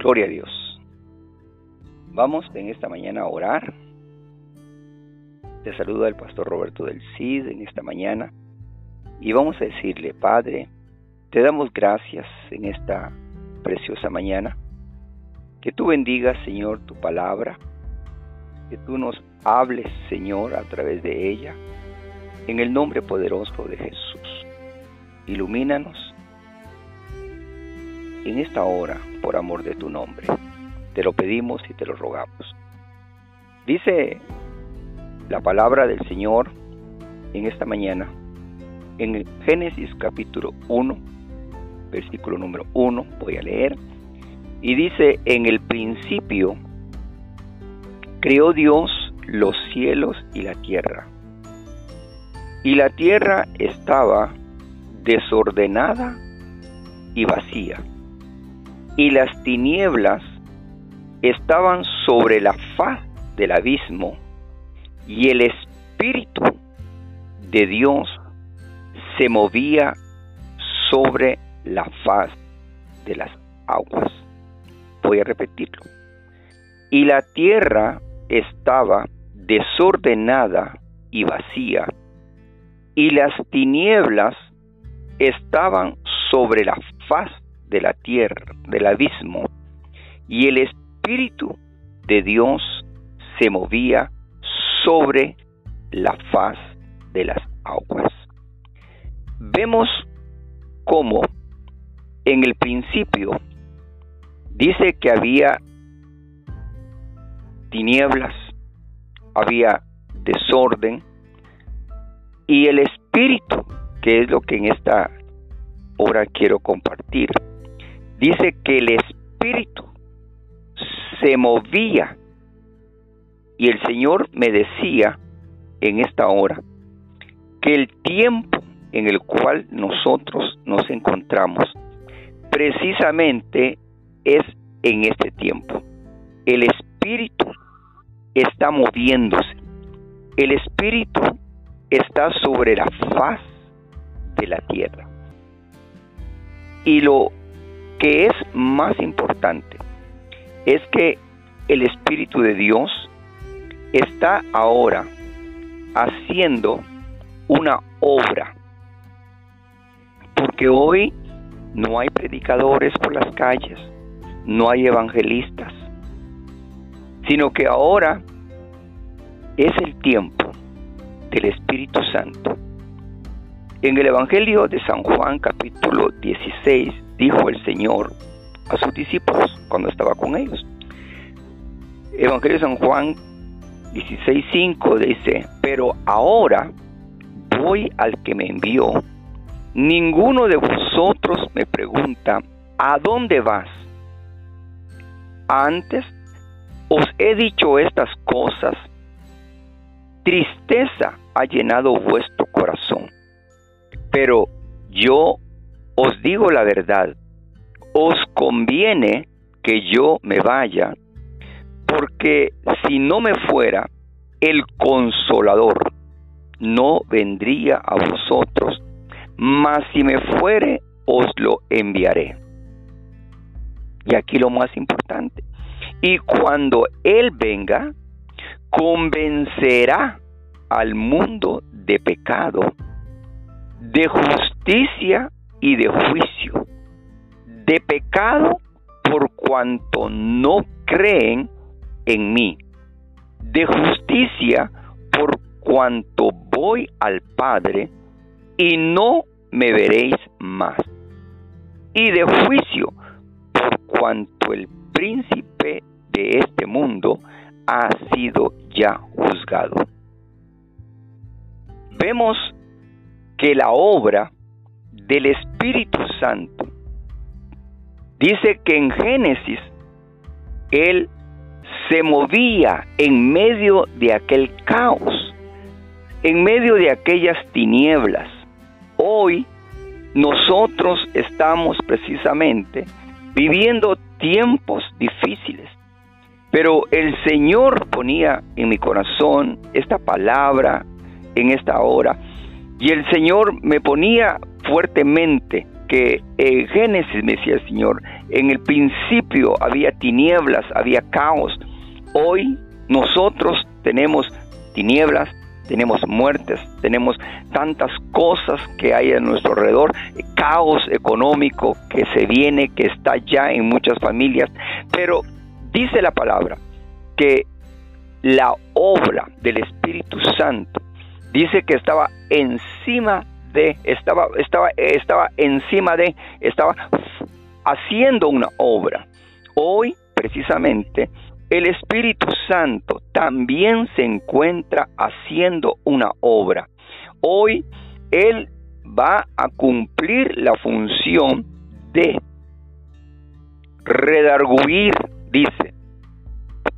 Gloria a Dios. Vamos en esta mañana a orar. Te saluda el pastor Roberto del CID en esta mañana y vamos a decirle, Padre, te damos gracias en esta preciosa mañana. Que tú bendigas, Señor, tu palabra. Que tú nos hables, Señor, a través de ella. En el nombre poderoso de Jesús. Ilumínanos en esta hora por amor de tu nombre. Te lo pedimos y te lo rogamos. Dice la palabra del Señor en esta mañana en Génesis capítulo 1, versículo número 1, voy a leer, y dice, en el principio creó Dios los cielos y la tierra, y la tierra estaba desordenada y vacía, y las tinieblas estaban sobre la faz del abismo, y el Espíritu de Dios se movía sobre la faz de las aguas. Voy a repetirlo. Y la tierra estaba desordenada y vacía, y las tinieblas estaban sobre la faz de la tierra, del abismo, y el Espíritu de Dios se movía sobre la faz de las aguas. Vemos cómo en el principio dice que había tinieblas, había desorden y el espíritu, que es lo que en esta hora quiero compartir, dice que el espíritu se movía y el Señor me decía en esta hora que el tiempo en el cual nosotros nos encontramos precisamente es en este tiempo. El espíritu está moviéndose. El espíritu está sobre la faz de la tierra. Y lo que es más importante es que el Espíritu de Dios está ahora haciendo una obra porque hoy no hay predicadores por las calles, no hay evangelistas, sino que ahora es el tiempo del Espíritu Santo. En el Evangelio de San Juan capítulo 16 dijo el Señor a sus discípulos cuando estaba con ellos. Evangelio de San Juan 16.5 dice, pero ahora voy al que me envió Ninguno de vosotros me pregunta, ¿a dónde vas? Antes os he dicho estas cosas, tristeza ha llenado vuestro corazón. Pero yo os digo la verdad, os conviene que yo me vaya, porque si no me fuera, el consolador no vendría a vosotros mas si me fuere, os lo enviaré. Y aquí lo más importante. Y cuando Él venga, convencerá al mundo de pecado, de justicia y de juicio. De pecado por cuanto no creen en mí. De justicia por cuanto voy al Padre y no me veréis más. Y de juicio, por cuanto el príncipe de este mundo ha sido ya juzgado. Vemos que la obra del Espíritu Santo. Dice que en Génesis Él se movía en medio de aquel caos, en medio de aquellas tinieblas, Hoy nosotros estamos precisamente viviendo tiempos difíciles, pero el Señor ponía en mi corazón esta palabra en esta hora y el Señor me ponía fuertemente que en Génesis me decía el Señor, en el principio había tinieblas, había caos. Hoy nosotros tenemos tinieblas, tenemos muertes, tenemos tantas cosas que hay a nuestro alrededor, caos económico que se viene, que está ya en muchas familias, pero dice la palabra que la obra del Espíritu Santo dice que estaba encima de, estaba, estaba, estaba encima de, estaba haciendo una obra. Hoy, precisamente, el Espíritu Santo también se encuentra haciendo una obra. Hoy Él va a cumplir la función de redarguir, dice.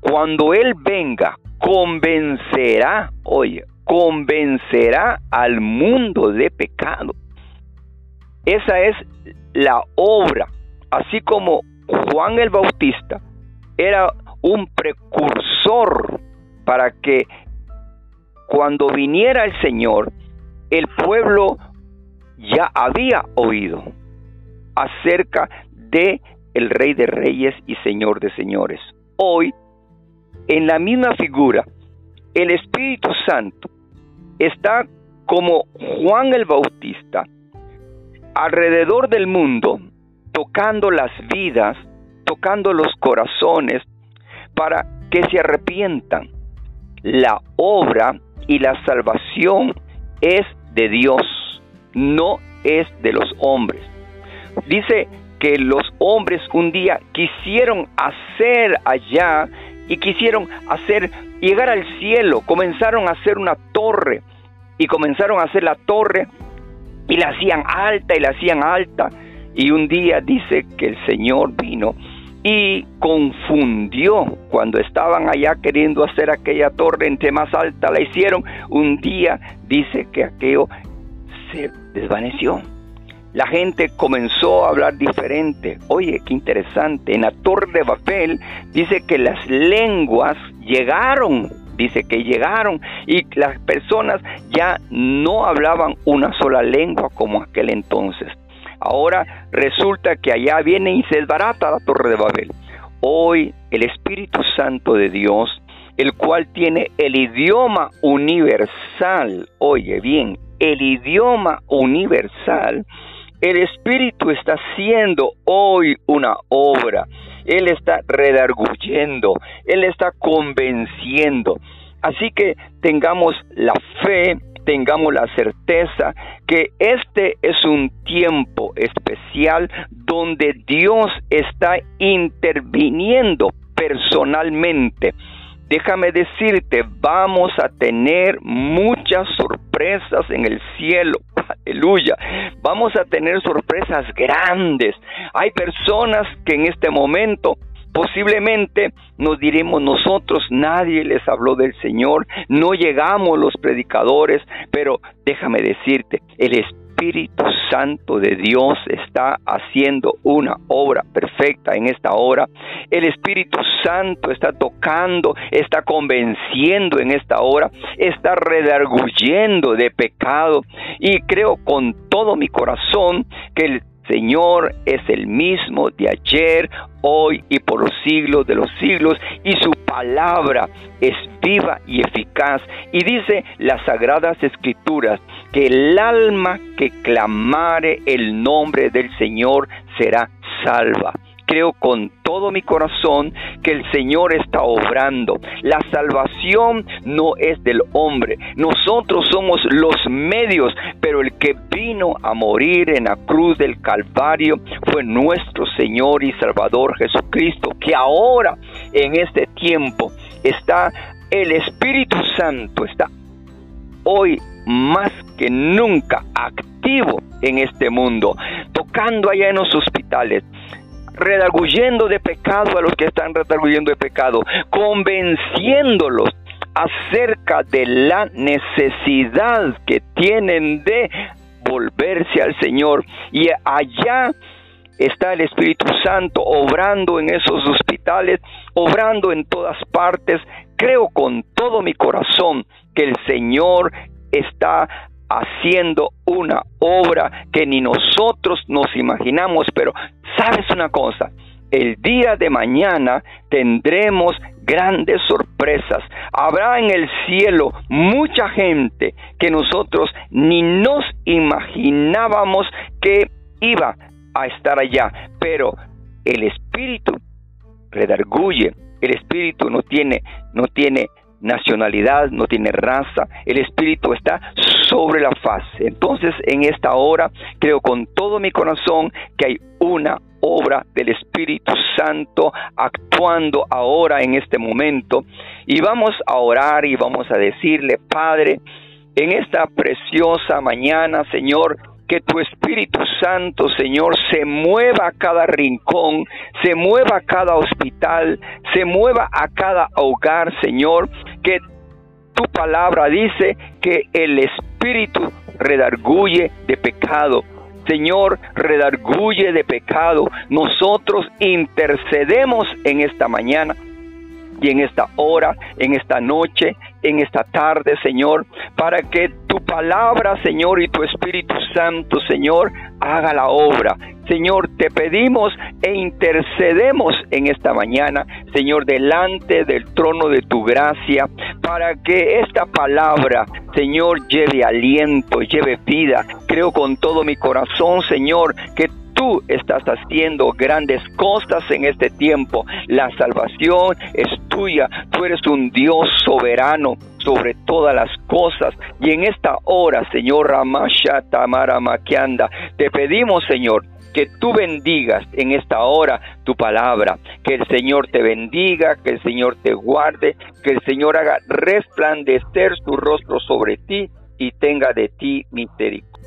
Cuando Él venga, convencerá, oye, convencerá al mundo de pecado. Esa es la obra, así como Juan el Bautista era un precursor para que cuando viniera el Señor, el pueblo ya había oído acerca de el Rey de Reyes y Señor de Señores. Hoy, en la misma figura, el Espíritu Santo está como Juan el Bautista alrededor del mundo, tocando las vidas, tocando los corazones, para que se arrepientan. La obra y la salvación es de Dios, no es de los hombres. Dice que los hombres un día quisieron hacer allá y quisieron hacer llegar al cielo, comenzaron a hacer una torre y comenzaron a hacer la torre y la hacían alta y la hacían alta. Y un día dice que el Señor vino y confundió. Cuando estaban allá queriendo hacer aquella torre entre más alta la hicieron un día dice que aquello se desvaneció la gente comenzó a hablar diferente. Oye, qué interesante. En la torre de Babel dice que las lenguas llegaron, dice que llegaron y las personas ya no hablaban una sola lengua como aquel entonces. Ahora resulta que allá viene y se desbarata la torre de Babel. Hoy el Espíritu Santo de Dios, el cual tiene el idioma universal, oye bien, el idioma universal, el Espíritu está haciendo hoy una obra. Él está redarguyendo, Él está convenciendo. Así que tengamos la fe, tengamos la certeza que este es un tiempo especial donde Dios está interviniendo personalmente. Déjame decirte, vamos a tener muchas sorpresas en el cielo. Aleluya. Vamos a tener sorpresas grandes. Hay personas que en este momento posiblemente nos diremos nosotros, nadie les habló del Señor, no llegamos los predicadores, pero déjame decirte, el Espíritu Espíritu Santo de Dios está haciendo una obra perfecta en esta hora. El Espíritu Santo está tocando, está convenciendo en esta hora, está redarguyendo de pecado y creo con todo mi corazón que el Señor es el mismo de ayer, hoy y por los siglos de los siglos, y su palabra es viva y eficaz. Y dice las sagradas escrituras que el alma que clamare el nombre del Señor será salva creo con todo mi corazón que el Señor está obrando. La salvación no es del hombre. Nosotros somos los medios, pero el que vino a morir en la cruz del Calvario fue nuestro Señor y Salvador Jesucristo, que ahora en este tiempo está el Espíritu Santo, está hoy más que nunca activo en este mundo, tocando allá en los hospitales, redarguyendo de pecado a los que están redarguyendo de pecado, convenciéndolos acerca de la necesidad que tienen de volverse al Señor. Y allá está el Espíritu Santo obrando en esos hospitales, obrando en todas partes. Creo con todo mi corazón que el Señor está haciendo una obra que ni nosotros nos imaginamos, pero sabes una cosa, el día de mañana tendremos grandes sorpresas. Habrá en el cielo mucha gente que nosotros ni nos imaginábamos que iba a estar allá, pero el espíritu redarguye, el espíritu no tiene no tiene nacionalidad, no tiene raza, el Espíritu está sobre la faz. Entonces en esta hora creo con todo mi corazón que hay una obra del Espíritu Santo actuando ahora en este momento y vamos a orar y vamos a decirle, Padre, en esta preciosa mañana, Señor, que tu Espíritu Santo, Señor, se mueva a cada rincón, se mueva a cada hospital, se mueva a cada hogar, Señor, que tu palabra dice que el Espíritu redarguye de pecado. Señor, redarguye de pecado. Nosotros intercedemos en esta mañana y en esta hora, en esta noche, en esta tarde, Señor, para que tu palabra, Señor, y tu Espíritu Santo, Señor, haga la obra. Señor, te pedimos e intercedemos en esta mañana, Señor, delante del trono de tu gracia, para que esta palabra, Señor, lleve aliento, lleve vida. Creo con todo mi corazón, Señor, que tú estás haciendo grandes cosas en este tiempo. La salvación es tuya. Tú eres un Dios soberano sobre todas las cosas. Y en esta hora, Señor Ramasha Tamara Makianda, te pedimos, Señor, que tú bendigas en esta hora tu palabra, que el Señor te bendiga, que el Señor te guarde, que el Señor haga resplandecer su rostro sobre ti y tenga de ti misericordia